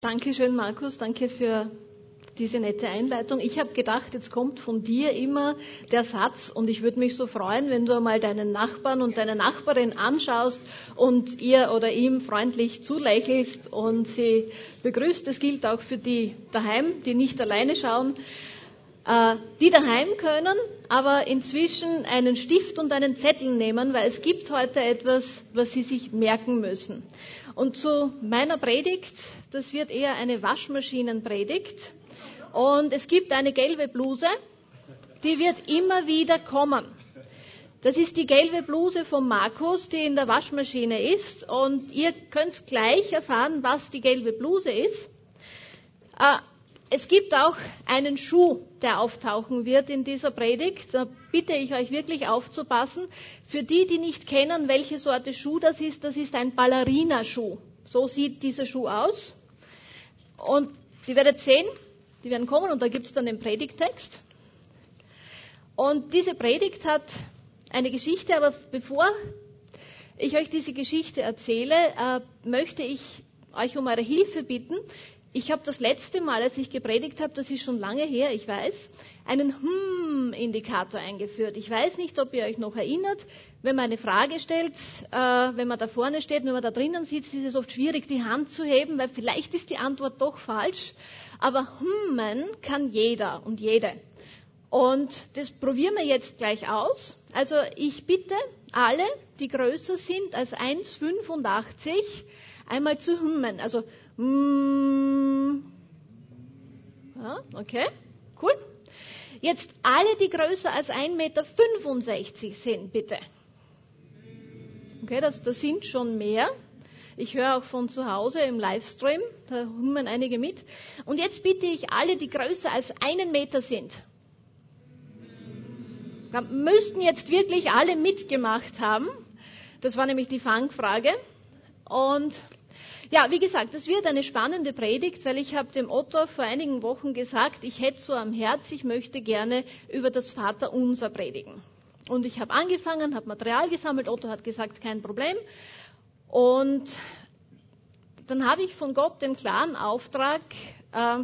Dankeschön, Markus. Danke für diese nette Einleitung. Ich habe gedacht, jetzt kommt von dir immer der Satz und ich würde mich so freuen, wenn du einmal deinen Nachbarn und deine Nachbarin anschaust und ihr oder ihm freundlich zulächelst und sie begrüßt. Das gilt auch für die daheim, die nicht alleine schauen. Äh, die daheim können aber inzwischen einen Stift und einen Zettel nehmen, weil es gibt heute etwas, was sie sich merken müssen. Und zu meiner Predigt, das wird eher eine Waschmaschinenpredigt. Und es gibt eine gelbe Bluse, die wird immer wieder kommen. Das ist die gelbe Bluse von Markus, die in der Waschmaschine ist. Und ihr könnt gleich erfahren, was die gelbe Bluse ist. Es gibt auch einen Schuh, der auftauchen wird in dieser Predigt. Da bitte ich euch wirklich aufzupassen. Für die, die nicht kennen, welche Sorte Schuh das ist, das ist ein Ballerina-Schuh. So sieht dieser Schuh aus. Und ihr werdet sehen, die werden kommen und da gibt es dann den Predigtext. Und diese Predigt hat eine Geschichte, aber bevor ich euch diese Geschichte erzähle, äh, möchte ich euch um eure Hilfe bitten. Ich habe das letzte Mal, als ich gepredigt habe, das ist schon lange her, ich weiß, einen Hm-Indikator eingeführt. Ich weiß nicht, ob ihr euch noch erinnert, wenn man eine Frage stellt, äh, wenn man da vorne steht, wenn man da drinnen sitzt, ist es oft schwierig, die Hand zu heben, weil vielleicht ist die Antwort doch falsch. Aber Hummen kann jeder und jede. Und das probieren wir jetzt gleich aus. Also ich bitte alle, die größer sind als 1,85, einmal zu hummen. Also mm, ja, okay, cool. Jetzt alle, die größer als 1,65 Meter sind, bitte. Okay, das, das sind schon mehr. Ich höre auch von zu Hause im Livestream, da hummen einige mit. Und jetzt bitte ich alle, die größer als einen Meter sind. Da müssten jetzt wirklich alle mitgemacht haben. Das war nämlich die Fangfrage. Und ja, wie gesagt, das wird eine spannende Predigt, weil ich habe dem Otto vor einigen Wochen gesagt, ich hätte so am Herz, ich möchte gerne über das Vaterunser predigen. Und ich habe angefangen, habe Material gesammelt. Otto hat gesagt, kein Problem. Und dann habe ich von Gott den klaren Auftrag äh,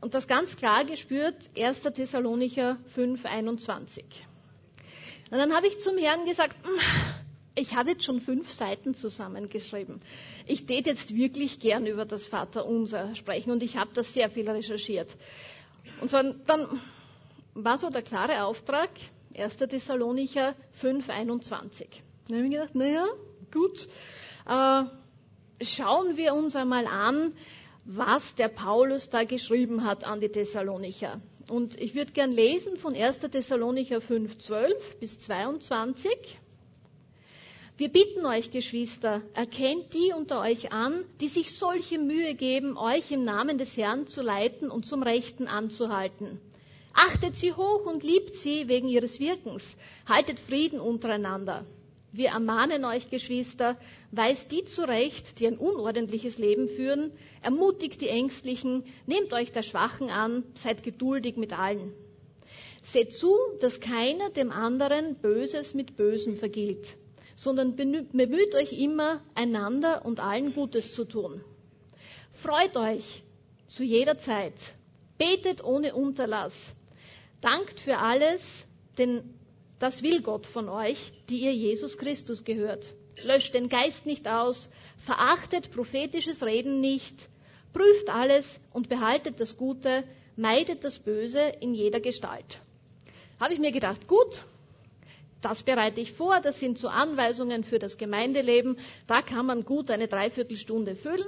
und das ganz klar gespürt, 1. Thessalonicher 5, 21. Und dann habe ich zum Herrn gesagt, hm, ich habe jetzt schon fünf Seiten zusammengeschrieben. Ich tät jetzt wirklich gern über das Vaterunser sprechen und ich habe das sehr viel recherchiert. Und so, dann war so der klare Auftrag, 1. Thessalonicher 5, 21. Dann habe ich gedacht, naja, Gut, äh, schauen wir uns einmal an, was der Paulus da geschrieben hat an die Thessalonicher. Und ich würde gern lesen von 1. Thessalonicher 5, 12 bis 22. Wir bitten euch, Geschwister, erkennt die unter euch an, die sich solche Mühe geben, euch im Namen des Herrn zu leiten und zum Rechten anzuhalten. Achtet sie hoch und liebt sie wegen ihres Wirkens. Haltet Frieden untereinander. Wir ermahnen euch, Geschwister, weist die zurecht, die ein unordentliches Leben führen, ermutigt die Ängstlichen, nehmt euch der Schwachen an, seid geduldig mit allen. Seht zu, dass keiner dem anderen Böses mit Bösem vergilt, sondern bemüht euch immer, einander und allen Gutes zu tun. Freut euch zu jeder Zeit, betet ohne Unterlass, dankt für alles, denn das will Gott von euch, die ihr Jesus Christus gehört. Löscht den Geist nicht aus, verachtet prophetisches Reden nicht, prüft alles und behaltet das Gute, meidet das Böse in jeder Gestalt. Habe ich mir gedacht, gut, das bereite ich vor, das sind so Anweisungen für das Gemeindeleben, da kann man gut eine Dreiviertelstunde füllen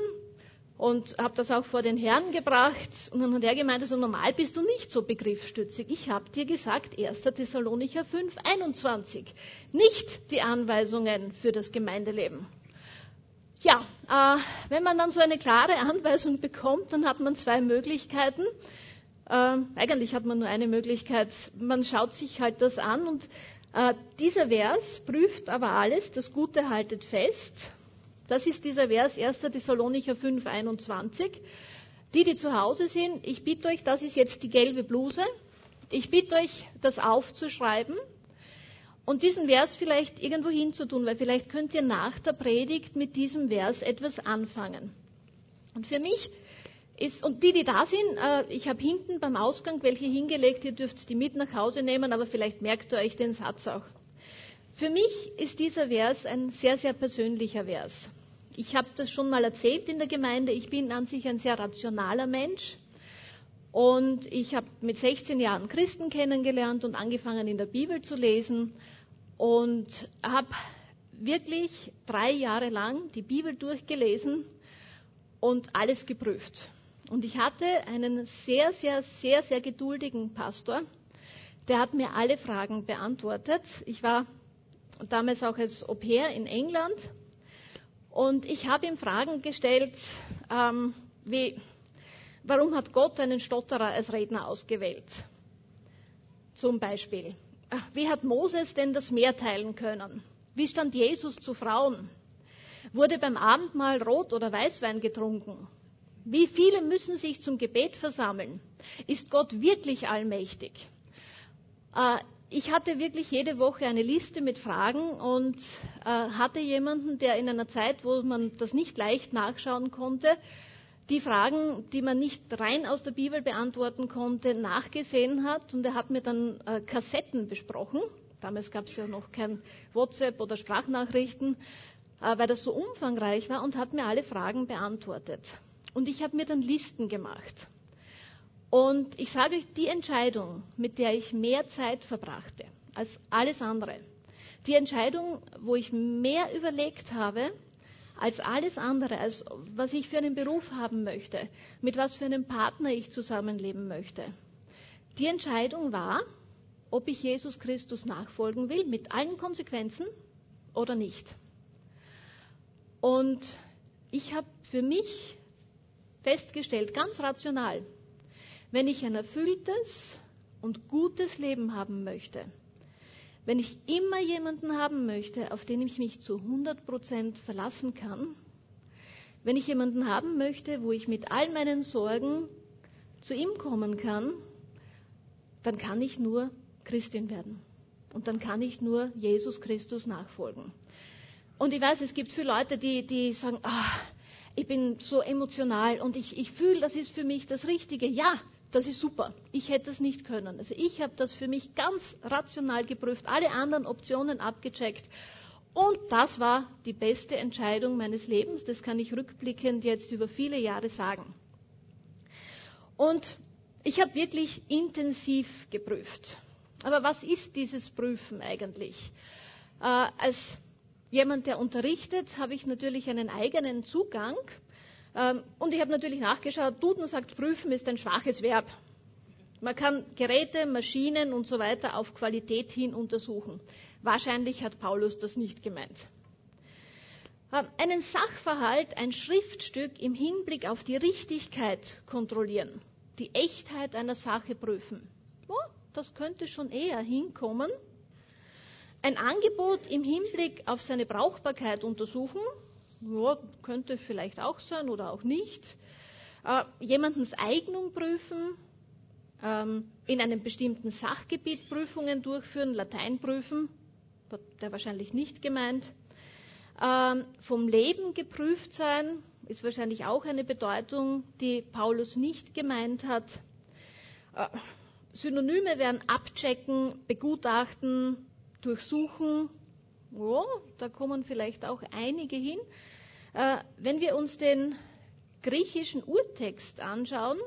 und habe das auch vor den Herrn gebracht. Und dann hat er gemeint, also normal bist du nicht so begriffsstützig. Ich habe dir gesagt, 1. Thessalonicher 5, 21. Nicht die Anweisungen für das Gemeindeleben. Ja, äh, wenn man dann so eine klare Anweisung bekommt, dann hat man zwei Möglichkeiten. Äh, eigentlich hat man nur eine Möglichkeit. Man schaut sich halt das an und äh, dieser Vers prüft aber alles, das Gute haltet fest das ist dieser Vers 1. Thessalonicher 5, 21. Die, die zu Hause sind, ich bitte euch, das ist jetzt die gelbe Bluse. Ich bitte euch, das aufzuschreiben und diesen Vers vielleicht irgendwo hinzutun, weil vielleicht könnt ihr nach der Predigt mit diesem Vers etwas anfangen. Und für mich ist, und die, die da sind, äh, ich habe hinten beim Ausgang welche hingelegt, ihr dürft die mit nach Hause nehmen, aber vielleicht merkt ihr euch den Satz auch. Für mich ist dieser Vers ein sehr, sehr persönlicher Vers. Ich habe das schon mal erzählt in der Gemeinde. Ich bin an sich ein sehr rationaler Mensch. Und ich habe mit 16 Jahren Christen kennengelernt und angefangen in der Bibel zu lesen und habe wirklich drei Jahre lang die Bibel durchgelesen und alles geprüft. Und ich hatte einen sehr, sehr, sehr, sehr geduldigen Pastor, der hat mir alle Fragen beantwortet. Ich war damals auch als Au pair in England und ich habe ihm Fragen gestellt, ähm, wie, warum hat Gott einen Stotterer als Redner ausgewählt? Zum Beispiel. Wie hat Moses denn das Meer teilen können? Wie stand Jesus zu Frauen? Wurde beim Abendmahl Rot- oder Weißwein getrunken? Wie viele müssen sich zum Gebet versammeln? Ist Gott wirklich allmächtig? Äh, ich hatte wirklich jede Woche eine Liste mit Fragen und äh, hatte jemanden, der in einer Zeit, wo man das nicht leicht nachschauen konnte, die Fragen, die man nicht rein aus der Bibel beantworten konnte, nachgesehen hat. Und er hat mir dann äh, Kassetten besprochen. Damals gab es ja noch kein WhatsApp oder Sprachnachrichten, äh, weil das so umfangreich war und hat mir alle Fragen beantwortet. Und ich habe mir dann Listen gemacht. Und ich sage euch, die Entscheidung, mit der ich mehr Zeit verbrachte als alles andere, die Entscheidung, wo ich mehr überlegt habe als alles andere, als was ich für einen Beruf haben möchte, mit was für einem Partner ich zusammenleben möchte. Die Entscheidung war, ob ich Jesus Christus nachfolgen will, mit allen Konsequenzen oder nicht. Und ich habe für mich festgestellt, ganz rational, wenn ich ein erfülltes und gutes Leben haben möchte, wenn ich immer jemanden haben möchte, auf den ich mich zu 100 Prozent verlassen kann, wenn ich jemanden haben möchte, wo ich mit all meinen Sorgen zu ihm kommen kann, dann kann ich nur Christin werden. Und dann kann ich nur Jesus Christus nachfolgen. Und ich weiß, es gibt viele Leute, die, die sagen, ah, ich bin so emotional und ich, ich fühle, das ist für mich das Richtige. Ja, das ist super. Ich hätte es nicht können. Also ich habe das für mich ganz rational geprüft, alle anderen Optionen abgecheckt. Und das war die beste Entscheidung meines Lebens. Das kann ich rückblickend jetzt über viele Jahre sagen. Und ich habe wirklich intensiv geprüft. Aber was ist dieses Prüfen eigentlich? Äh, als jemand, der unterrichtet, habe ich natürlich einen eigenen Zugang. Ähm, und ich habe natürlich nachgeschaut, Duden sagt, prüfen ist ein schwaches Verb. Man kann Geräte, Maschinen und so weiter auf Qualität hin untersuchen. Wahrscheinlich hat Paulus das nicht gemeint. Ähm, einen Sachverhalt, ein Schriftstück im Hinblick auf die Richtigkeit kontrollieren, die Echtheit einer Sache prüfen. Das könnte schon eher hinkommen ein Angebot im Hinblick auf seine Brauchbarkeit untersuchen, ja, könnte vielleicht auch sein oder auch nicht. Äh, jemandens Eignung prüfen, ähm, in einem bestimmten Sachgebiet Prüfungen durchführen, Latein prüfen, der wahrscheinlich nicht gemeint. Ähm, vom Leben geprüft sein ist wahrscheinlich auch eine Bedeutung, die Paulus nicht gemeint hat. Äh, Synonyme wären abchecken, begutachten, durchsuchen. Ja, da kommen vielleicht auch einige hin. Äh, wenn wir uns den griechischen Urtext anschauen,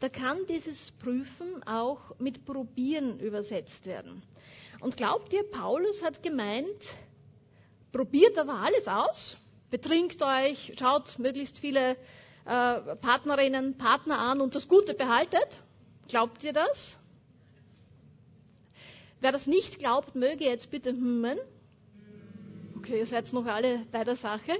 da kann dieses Prüfen auch mit Probieren übersetzt werden. Und glaubt ihr, Paulus hat gemeint, probiert aber alles aus, betrinkt euch, schaut möglichst viele äh, Partnerinnen, Partner an und das Gute behaltet? Glaubt ihr das? Wer das nicht glaubt, möge jetzt bitte hummen. Okay, ihr seid noch alle bei der Sache.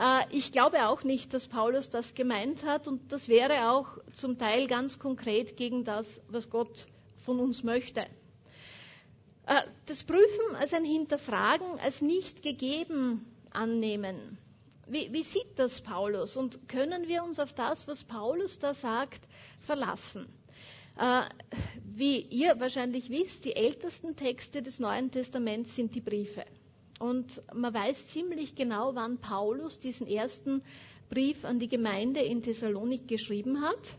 Äh, ich glaube auch nicht, dass Paulus das gemeint hat und das wäre auch zum Teil ganz konkret gegen das, was Gott von uns möchte. Äh, das Prüfen als ein Hinterfragen, als nicht gegeben annehmen. Wie, wie sieht das Paulus und können wir uns auf das, was Paulus da sagt, verlassen? Äh, wie ihr wahrscheinlich wisst, die ältesten Texte des Neuen Testaments sind die Briefe. Und man weiß ziemlich genau, wann Paulus diesen ersten Brief an die Gemeinde in Thessalonik geschrieben hat.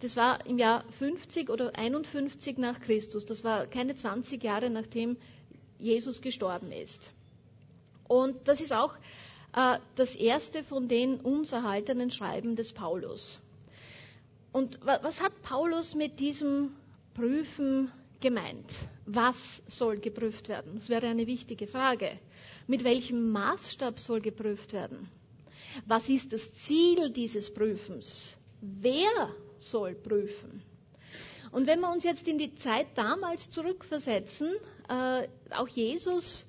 Das war im Jahr 50 oder 51 nach Christus. Das war keine 20 Jahre nachdem Jesus gestorben ist. Und das ist auch äh, das erste von den uns erhaltenen Schreiben des Paulus. Und was hat Paulus mit diesem Prüfen gemeint? Was soll geprüft werden? Das wäre eine wichtige Frage. Mit welchem Maßstab soll geprüft werden? Was ist das Ziel dieses Prüfens? Wer soll prüfen? Und wenn wir uns jetzt in die Zeit damals zurückversetzen, äh, auch Jesus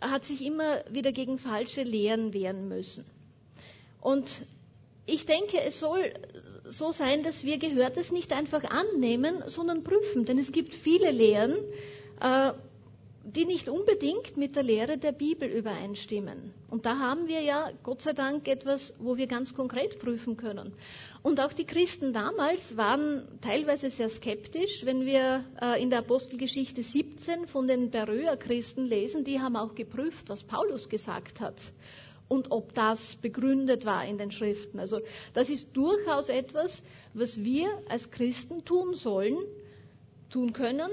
hat sich immer wieder gegen falsche Lehren wehren müssen. Und ich denke, es soll so sein, dass wir Gehörtes nicht einfach annehmen, sondern prüfen. Denn es gibt viele Lehren, äh, die nicht unbedingt mit der Lehre der Bibel übereinstimmen. Und da haben wir ja Gott sei Dank etwas, wo wir ganz konkret prüfen können. Und auch die Christen damals waren teilweise sehr skeptisch. Wenn wir äh, in der Apostelgeschichte 17 von den Beröer-Christen lesen, die haben auch geprüft, was Paulus gesagt hat und ob das begründet war in den Schriften. Also das ist durchaus etwas, was wir als Christen tun sollen, tun können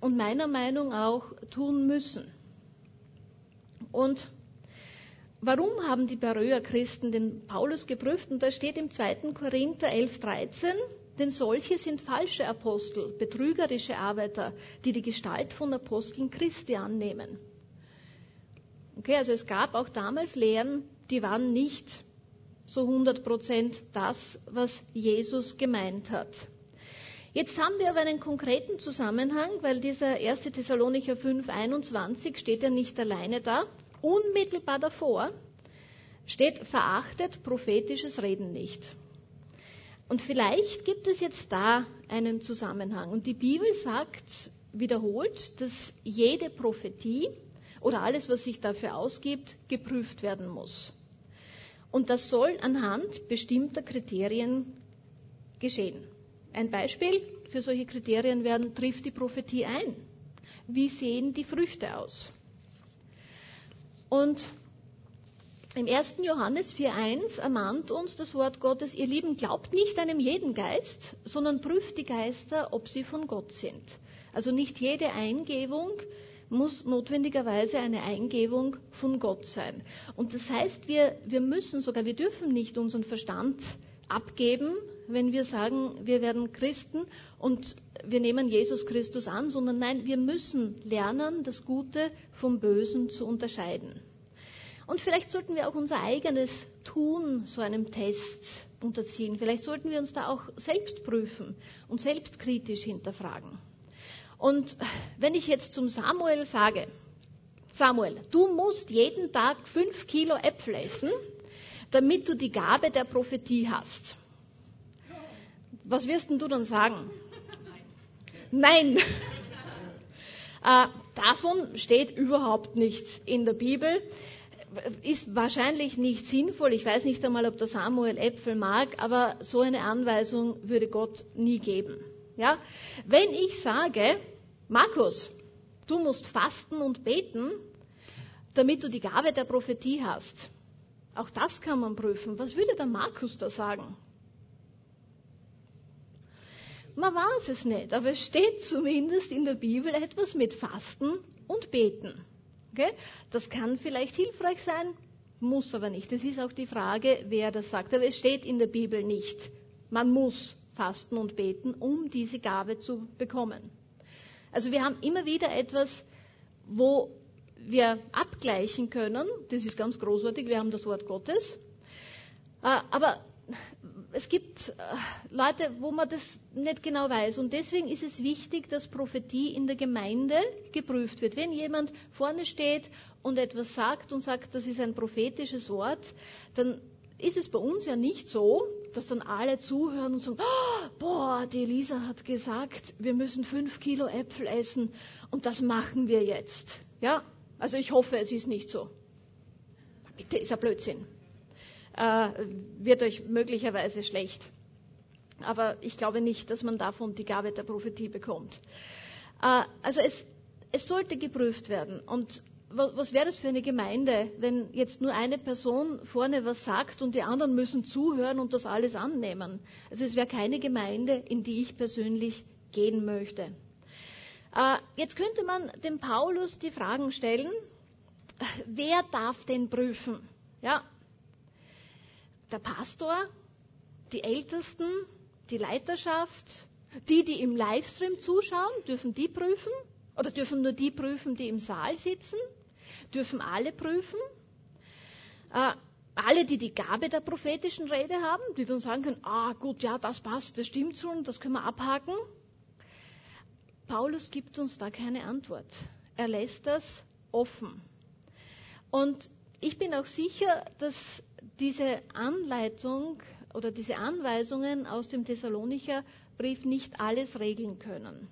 und meiner Meinung auch tun müssen. Und warum haben die Beröer Christen den Paulus geprüft? Und da steht im 2. Korinther 11, 13, denn solche sind falsche Apostel, betrügerische Arbeiter, die die Gestalt von Aposteln Christi annehmen. Okay, also es gab auch damals Lehren, die waren nicht so 100 Prozent das, was Jesus gemeint hat. Jetzt haben wir aber einen konkreten Zusammenhang, weil dieser 1. Thessalonicher 5, 21 steht ja nicht alleine da. Unmittelbar davor steht verachtet prophetisches Reden nicht. Und vielleicht gibt es jetzt da einen Zusammenhang. Und die Bibel sagt wiederholt, dass jede Prophetie oder alles, was sich dafür ausgibt, geprüft werden muss. Und das soll anhand bestimmter Kriterien geschehen. Ein Beispiel für solche Kriterien werden, trifft die Prophetie ein? Wie sehen die Früchte aus? Und im 1. Johannes 4.1 ermahnt uns das Wort Gottes, ihr Lieben, glaubt nicht einem jeden Geist, sondern prüft die Geister, ob sie von Gott sind. Also nicht jede Eingebung muss notwendigerweise eine Eingebung von Gott sein. Und das heißt, wir, wir müssen sogar, wir dürfen nicht unseren Verstand abgeben, wenn wir sagen, wir werden Christen und wir nehmen Jesus Christus an, sondern nein, wir müssen lernen, das Gute vom Bösen zu unterscheiden. Und vielleicht sollten wir auch unser eigenes Tun so einem Test unterziehen. Vielleicht sollten wir uns da auch selbst prüfen und selbstkritisch hinterfragen. Und wenn ich jetzt zum Samuel sage, Samuel, du musst jeden Tag fünf Kilo Äpfel essen, damit du die Gabe der Prophetie hast. Was wirst denn du dann sagen? Nein. äh, davon steht überhaupt nichts in der Bibel. Ist wahrscheinlich nicht sinnvoll. Ich weiß nicht einmal, ob der Samuel Äpfel mag, aber so eine Anweisung würde Gott nie geben. Ja? Wenn ich sage, Markus, du musst fasten und beten, damit du die Gabe der Prophetie hast. Auch das kann man prüfen. Was würde der Markus da sagen? Man weiß es nicht, aber es steht zumindest in der Bibel etwas mit Fasten und Beten. Okay? Das kann vielleicht hilfreich sein, muss aber nicht. Es ist auch die Frage, wer das sagt. Aber es steht in der Bibel nicht. Man muss fasten und beten, um diese Gabe zu bekommen. Also wir haben immer wieder etwas, wo wir abgleichen können. Das ist ganz großartig. Wir haben das Wort Gottes. Äh, aber es gibt äh, Leute, wo man das nicht genau weiß. Und deswegen ist es wichtig, dass Prophetie in der Gemeinde geprüft wird. Wenn jemand vorne steht und etwas sagt und sagt, das ist ein prophetisches Wort, dann ist es bei uns ja nicht so, dass dann alle zuhören und sagen, oh, boah, die Elisa hat gesagt, wir müssen fünf Kilo Äpfel essen und das machen wir jetzt. Ja, also ich hoffe, es ist nicht so. Bitte, ist ein Blödsinn. Äh, wird euch möglicherweise schlecht. Aber ich glaube nicht, dass man davon die Gabe der Prophetie bekommt. Äh, also es, es sollte geprüft werden. Und was, was wäre das für eine Gemeinde, wenn jetzt nur eine Person vorne was sagt und die anderen müssen zuhören und das alles annehmen? Also es wäre keine Gemeinde, in die ich persönlich gehen möchte. Äh, jetzt könnte man dem Paulus die Fragen stellen, wer darf den prüfen? Ja, der Pastor, die Ältesten, die Leiterschaft, die, die im Livestream zuschauen, dürfen die prüfen? Oder dürfen nur die prüfen, die im Saal sitzen? Dürfen alle prüfen? Äh, alle, die die Gabe der prophetischen Rede haben, die dann sagen können, ah gut, ja, das passt, das stimmt schon, das können wir abhaken. Paulus gibt uns da keine Antwort. Er lässt das offen. Und ich bin auch sicher, dass diese Anleitung oder diese Anweisungen aus dem Thessalonicher Brief nicht alles regeln können.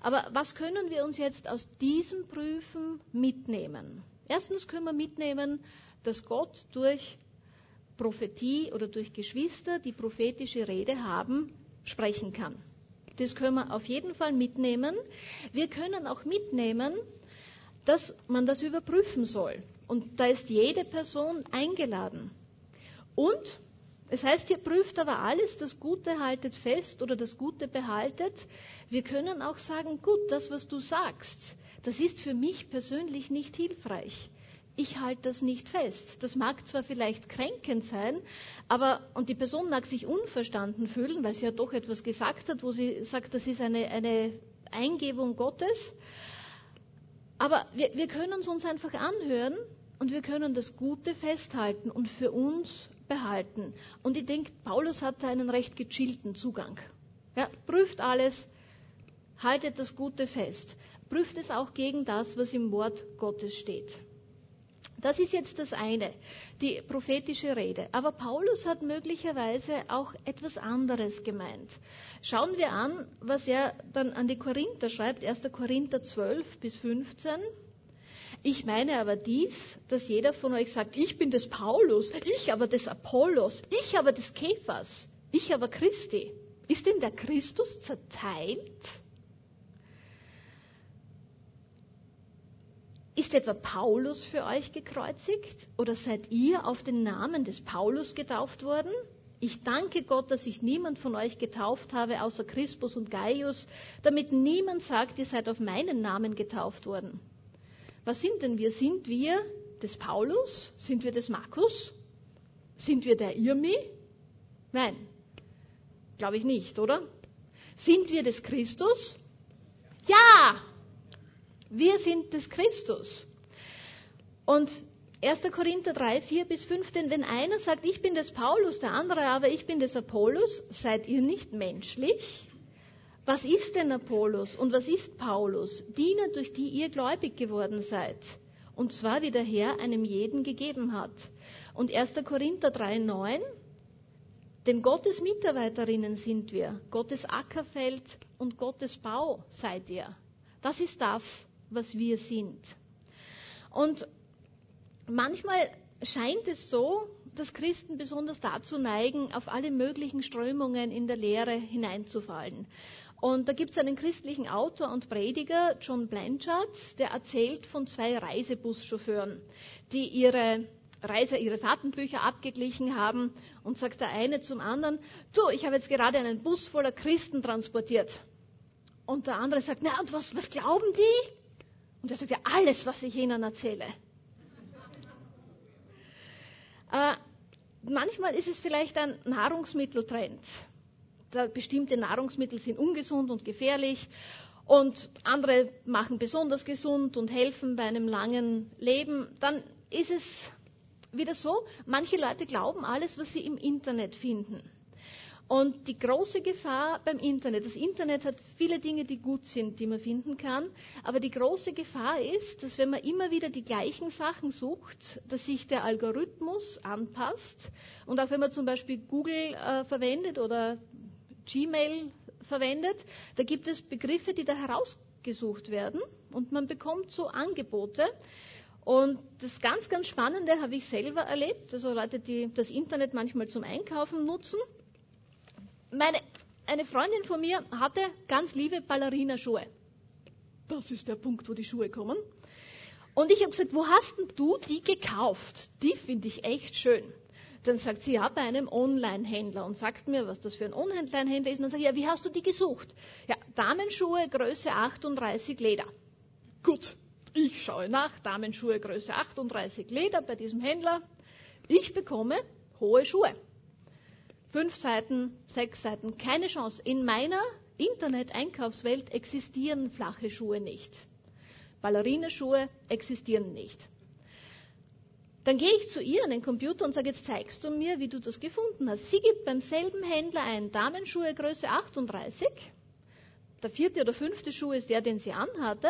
Aber was können wir uns jetzt aus diesem Prüfen mitnehmen? Erstens können wir mitnehmen, dass Gott durch Prophetie oder durch Geschwister, die prophetische Rede haben, sprechen kann. Das können wir auf jeden Fall mitnehmen. Wir können auch mitnehmen, dass man das überprüfen soll. Und da ist jede Person eingeladen. Und es heißt hier, prüft aber alles, das Gute haltet fest oder das Gute behaltet. Wir können auch sagen, gut, das, was du sagst, das ist für mich persönlich nicht hilfreich. Ich halte das nicht fest. Das mag zwar vielleicht kränkend sein, aber, und die Person mag sich unverstanden fühlen, weil sie ja doch etwas gesagt hat, wo sie sagt, das ist eine, eine Eingebung Gottes. Aber wir, wir können es uns einfach anhören und wir können das Gute festhalten und für uns behalten. Und ich denke, Paulus hat da einen recht gechillten Zugang. Ja, prüft alles, haltet das Gute fest. Prüft es auch gegen das, was im Wort Gottes steht. Das ist jetzt das eine, die prophetische Rede. Aber Paulus hat möglicherweise auch etwas anderes gemeint. Schauen wir an, was er dann an die Korinther schreibt, 1. Korinther 12 bis 15. Ich meine aber dies, dass jeder von euch sagt, ich bin des Paulus, ich aber des Apollos, ich aber des Kephas, ich aber Christi. Ist denn der Christus zerteilt? Ist etwa Paulus für euch gekreuzigt? Oder seid ihr auf den Namen des Paulus getauft worden? Ich danke Gott, dass ich niemand von euch getauft habe, außer Crispus und Gaius, damit niemand sagt, ihr seid auf meinen Namen getauft worden. Was sind denn wir? Sind wir des Paulus? Sind wir des Markus? Sind wir der Irmi? Nein, glaube ich nicht, oder? Sind wir des Christus? Ja, wir sind des Christus. Und 1. Korinther 3, 4 bis 15, wenn einer sagt, ich bin des Paulus, der andere aber, ich bin des Apollos, seid ihr nicht menschlich? Was ist denn Apollos und was ist Paulus? Diener, durch die ihr gläubig geworden seid. Und zwar wie der Herr einem jeden gegeben hat. Und 1. Korinther 3, 9, denn Gottes Mitarbeiterinnen sind wir, Gottes Ackerfeld und Gottes Bau seid ihr. Das ist das, was wir sind. Und manchmal scheint es so, dass Christen besonders dazu neigen, auf alle möglichen Strömungen in der Lehre hineinzufallen. Und da gibt es einen christlichen Autor und Prediger, John Blanchard, der erzählt von zwei Reisebuschauffeuren, die ihre Reise, ihre Fahrtenbücher abgeglichen haben und sagt der eine zum anderen, du, ich habe jetzt gerade einen Bus voller Christen transportiert. Und der andere sagt, na und was, was glauben die? Und er sagt ja, alles, was ich ihnen erzähle. äh, manchmal ist es vielleicht ein Nahrungsmitteltrend bestimmte Nahrungsmittel sind ungesund und gefährlich und andere machen besonders gesund und helfen bei einem langen Leben, dann ist es wieder so, manche Leute glauben alles, was sie im Internet finden. Und die große Gefahr beim Internet, das Internet hat viele Dinge, die gut sind, die man finden kann, aber die große Gefahr ist, dass wenn man immer wieder die gleichen Sachen sucht, dass sich der Algorithmus anpasst. Und auch wenn man zum Beispiel Google äh, verwendet oder Gmail verwendet, da gibt es Begriffe, die da herausgesucht werden und man bekommt so Angebote. Und das ganz, ganz Spannende habe ich selber erlebt, also Leute, die das Internet manchmal zum Einkaufen nutzen. Meine, eine Freundin von mir hatte ganz liebe Ballerinaschuhe. Das ist der Punkt, wo die Schuhe kommen. Und ich habe gesagt, wo hast denn du die gekauft? Die finde ich echt schön. Dann sagt sie, ja, bei einem Online-Händler und sagt mir, was das für ein Online-Händler ist. Und dann sage ich, ja, wie hast du die gesucht? Ja, Damenschuhe, Größe 38 Leder. Gut, ich schaue nach, Damenschuhe, Größe 38 Leder bei diesem Händler. Ich bekomme hohe Schuhe. Fünf Seiten, sechs Seiten, keine Chance. In meiner Internet-Einkaufswelt existieren flache Schuhe nicht. Ballerineschuhe existieren nicht. Dann gehe ich zu ihr an den Computer und sage, jetzt zeigst du mir, wie du das gefunden hast. Sie gibt beim selben Händler ein Damenschuhe Größe 38. Der vierte oder fünfte Schuh ist der, den sie anhatte.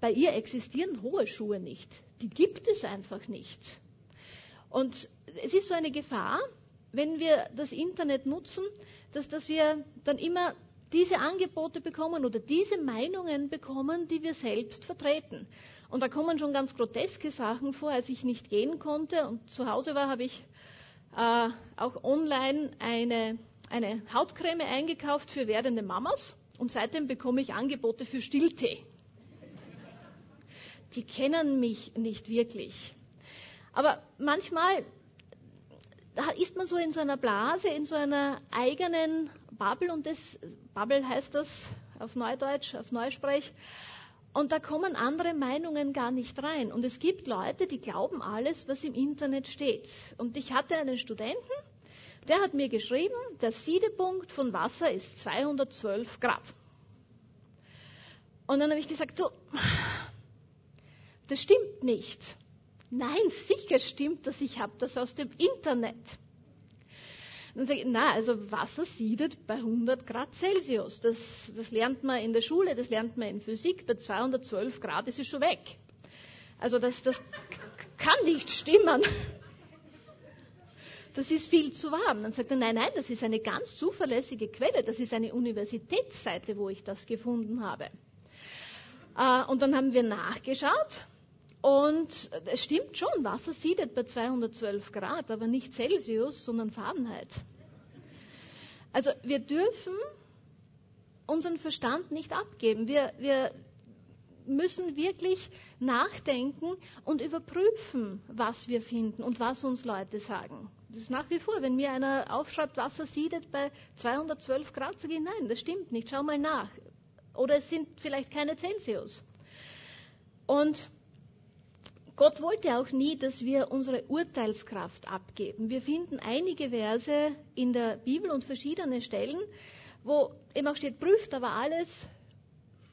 Bei ihr existieren hohe Schuhe nicht. Die gibt es einfach nicht. Und es ist so eine Gefahr, wenn wir das Internet nutzen, dass, dass wir dann immer diese Angebote bekommen oder diese Meinungen bekommen, die wir selbst vertreten. Und da kommen schon ganz groteske Sachen vor. Als ich nicht gehen konnte und zu Hause war, habe ich äh, auch online eine, eine Hautcreme eingekauft für werdende Mamas. Und seitdem bekomme ich Angebote für Stilltee. Die kennen mich nicht wirklich. Aber manchmal ist man so in so einer Blase, in so einer eigenen Bubble und das, Bubble heißt das auf Neudeutsch, auf Neusprech, und da kommen andere Meinungen gar nicht rein. Und es gibt Leute, die glauben alles, was im Internet steht. Und ich hatte einen Studenten, der hat mir geschrieben, der Siedepunkt von Wasser ist 212 Grad. Und dann habe ich gesagt, du, das stimmt nicht. Nein, sicher stimmt das, ich habe das aus dem Internet. Dann sage ich, na, also Wasser siedet bei 100 Grad Celsius. Das, das lernt man in der Schule, das lernt man in Physik. Bei 212 Grad ist es schon weg. Also das, das kann nicht stimmen. Das ist viel zu warm. Dann sagt er, nein, nein, das ist eine ganz zuverlässige Quelle. Das ist eine Universitätsseite, wo ich das gefunden habe. Äh, und dann haben wir nachgeschaut. Und es stimmt schon, Wasser siedet bei 212 Grad, aber nicht Celsius, sondern Fahrenheit. Also wir dürfen unseren Verstand nicht abgeben. Wir, wir müssen wirklich nachdenken und überprüfen, was wir finden und was uns Leute sagen. Das ist nach wie vor, wenn mir einer aufschreibt, Wasser siedet bei 212 Grad, sage ich, nein, das stimmt nicht, schau mal nach. Oder es sind vielleicht keine Celsius. Und Gott wollte auch nie, dass wir unsere Urteilskraft abgeben. Wir finden einige Verse in der Bibel und verschiedene Stellen, wo eben auch steht, prüft aber alles,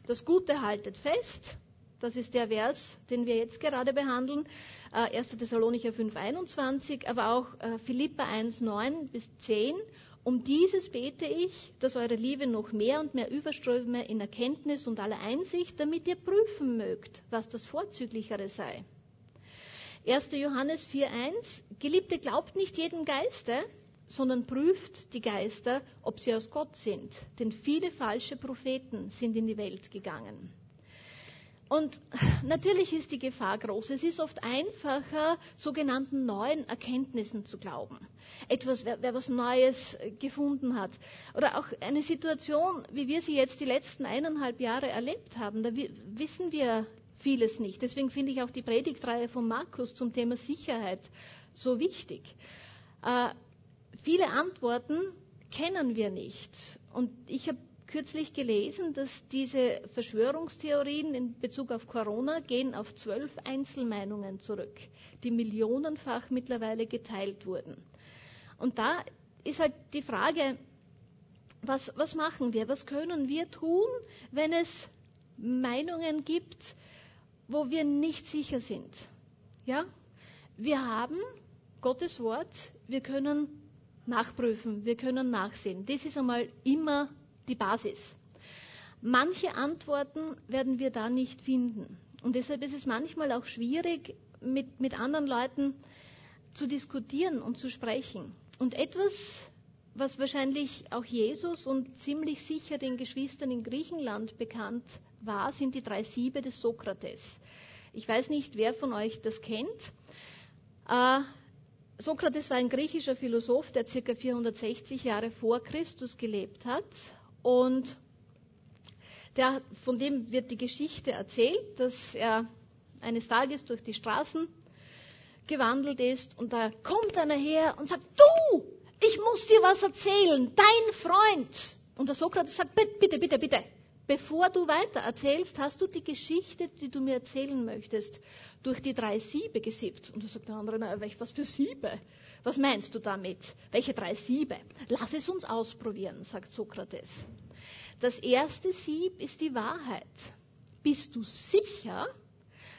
das Gute haltet fest. Das ist der Vers, den wir jetzt gerade behandeln, 1. Äh, Thessalonicher 5,21, aber auch äh, Philippa 1,9 bis 10. Um dieses bete ich, dass eure Liebe noch mehr und mehr überströme in Erkenntnis und aller Einsicht, damit ihr prüfen mögt, was das Vorzüglichere sei 1. Johannes 4.1, Geliebte, glaubt nicht jedem Geiste, sondern prüft die Geister, ob sie aus Gott sind. Denn viele falsche Propheten sind in die Welt gegangen. Und natürlich ist die Gefahr groß. Es ist oft einfacher, sogenannten neuen Erkenntnissen zu glauben. Etwas, wer, wer was Neues gefunden hat. Oder auch eine Situation, wie wir sie jetzt die letzten eineinhalb Jahre erlebt haben. Da wissen wir vieles nicht. Deswegen finde ich auch die Predigtreihe von Markus zum Thema Sicherheit so wichtig. Äh, viele Antworten kennen wir nicht. Und ich habe kürzlich gelesen, dass diese Verschwörungstheorien in Bezug auf Corona gehen auf zwölf Einzelmeinungen zurück, die millionenfach mittlerweile geteilt wurden. Und da ist halt die Frage, was, was machen wir? Was können wir tun, wenn es Meinungen gibt, wo wir nicht sicher sind. Ja? Wir haben Gottes Wort, wir können nachprüfen, wir können nachsehen. Das ist einmal immer die Basis. Manche Antworten werden wir da nicht finden. Und deshalb ist es manchmal auch schwierig, mit, mit anderen Leuten zu diskutieren und zu sprechen. Und etwas, was wahrscheinlich auch Jesus und ziemlich sicher den Geschwistern in Griechenland bekannt war, sind die drei Siebe des Sokrates. Ich weiß nicht, wer von euch das kennt. Äh, Sokrates war ein griechischer Philosoph, der ca. 460 Jahre vor Christus gelebt hat. Und der, von dem wird die Geschichte erzählt, dass er eines Tages durch die Straßen gewandelt ist und da kommt einer her und sagt, du, ich muss dir was erzählen, dein Freund. Und der Sokrates sagt, bitte, bitte, bitte, bevor du weiter erzählst, hast du die Geschichte, die du mir erzählen möchtest, durch die drei Siebe gesiebt. Und da sagt der andere, na, was für Siebe? Was meinst du damit? Welche drei Siebe? Lass es uns ausprobieren, sagt Sokrates. Das erste Sieb ist die Wahrheit. Bist du sicher,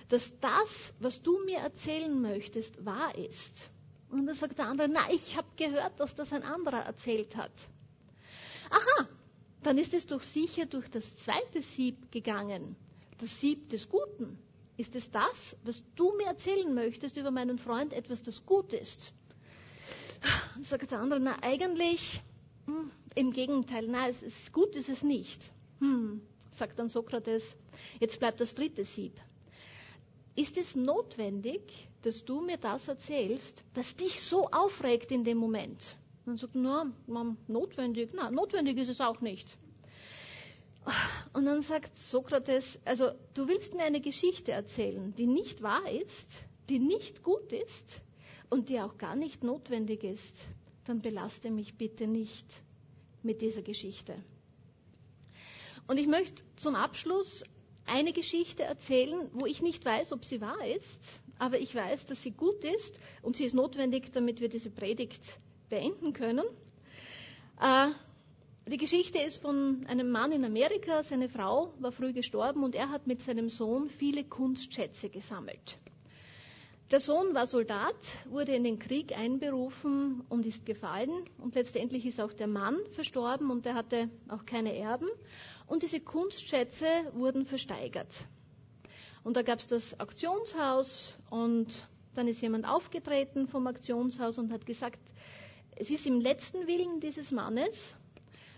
dass das, was du mir erzählen möchtest, wahr ist? Und dann sagt der andere, na, ich habe gehört, dass das ein anderer erzählt hat. Aha, dann ist es doch sicher durch das zweite Sieb gegangen, das Sieb des Guten. Ist es das, was du mir erzählen möchtest über meinen Freund, etwas, das gut ist? Sagt der andere, na eigentlich hm, im Gegenteil, nein, es ist gut ist es nicht. Hm, sagt dann Sokrates, jetzt bleibt das dritte Sieb. Ist es notwendig, dass du mir das erzählst, was dich so aufregt in dem Moment? Man sagt, na, notwendig, na, notwendig ist es auch nicht. Und dann sagt Sokrates, also du willst mir eine Geschichte erzählen, die nicht wahr ist, die nicht gut ist und die auch gar nicht notwendig ist, dann belaste mich bitte nicht mit dieser Geschichte. Und ich möchte zum Abschluss eine Geschichte erzählen, wo ich nicht weiß, ob sie wahr ist, aber ich weiß, dass sie gut ist und sie ist notwendig, damit wir diese Predigt beenden können. Äh, die Geschichte ist von einem Mann in Amerika. Seine Frau war früh gestorben und er hat mit seinem Sohn viele Kunstschätze gesammelt. Der Sohn war Soldat, wurde in den Krieg einberufen und ist gefallen. Und letztendlich ist auch der Mann verstorben und er hatte auch keine Erben. Und diese Kunstschätze wurden versteigert. Und da gab es das Auktionshaus und dann ist jemand aufgetreten vom Auktionshaus und hat gesagt, es ist im letzten Willen dieses Mannes,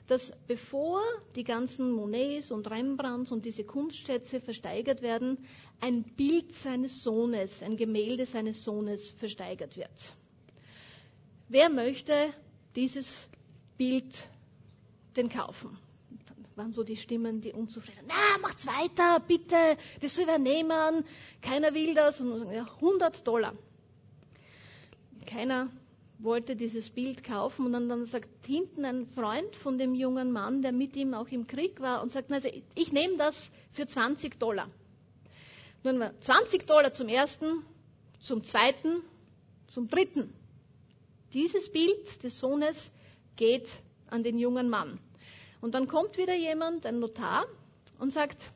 dass bevor die ganzen Monets und Rembrandts und diese Kunstschätze versteigert werden, ein Bild seines Sohnes, ein Gemälde seines Sohnes versteigert wird. Wer möchte dieses Bild denn kaufen? Waren so die Stimmen, die unzufrieden. Na, macht's weiter, bitte, das soll wer nehmen, keiner will das. Und ja, 100 Dollar. Keiner wollte dieses Bild kaufen und dann, dann sagt hinten ein Freund von dem jungen Mann, der mit ihm auch im Krieg war und sagt, also ich nehme das für 20 Dollar. Nun 20 Dollar zum ersten, zum zweiten, zum dritten. Dieses Bild des Sohnes geht an den jungen Mann. Und dann kommt wieder jemand, ein Notar, und sagt,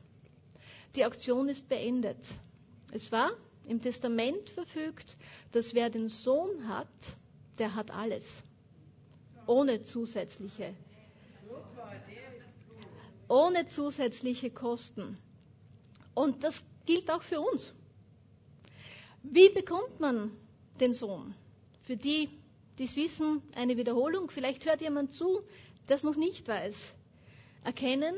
die Auktion ist beendet. Es war im Testament verfügt, dass wer den Sohn hat, der hat alles. Ohne zusätzliche. Ohne zusätzliche Kosten. Und das gilt auch für uns. Wie bekommt man den Sohn? Für die, die es wissen, eine Wiederholung. Vielleicht hört jemand zu, es noch nicht weiß. Erkennen,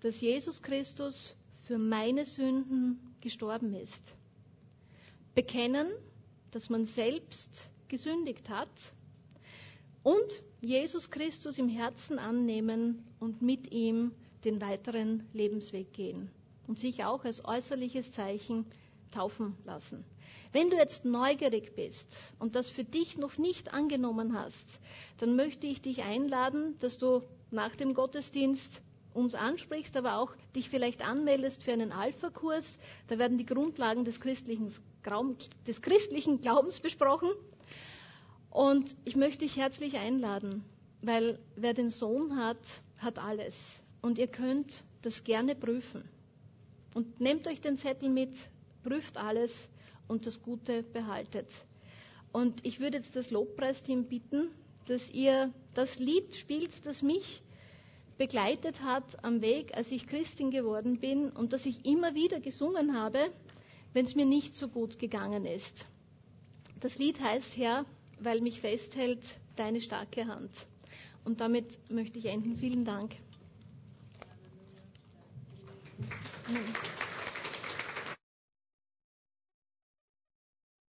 dass Jesus Christus für meine Sünden gestorben ist. Bekennen, dass man selbst gesündigt hat und Jesus Christus im Herzen annehmen und mit ihm den weiteren Lebensweg gehen und sich auch als äußerliches Zeichen taufen lassen. Wenn du jetzt neugierig bist und das für dich noch nicht angenommen hast, dann möchte ich dich einladen, dass du nach dem Gottesdienst uns ansprichst, aber auch dich vielleicht anmeldest für einen Alpha-Kurs. Da werden die Grundlagen des christlichen, des christlichen Glaubens besprochen. Und ich möchte dich herzlich einladen, weil wer den Sohn hat, hat alles. Und ihr könnt das gerne prüfen. Und nehmt euch den Zettel mit, prüft alles und das Gute behaltet. Und ich würde jetzt das Lobpreisteam bitten, dass ihr das Lied spielt, das mich begleitet hat am Weg, als ich Christin geworden bin und das ich immer wieder gesungen habe, wenn es mir nicht so gut gegangen ist. Das Lied heißt Herr, weil mich festhält deine starke Hand. Und damit möchte ich enden. Vielen Dank. Amen.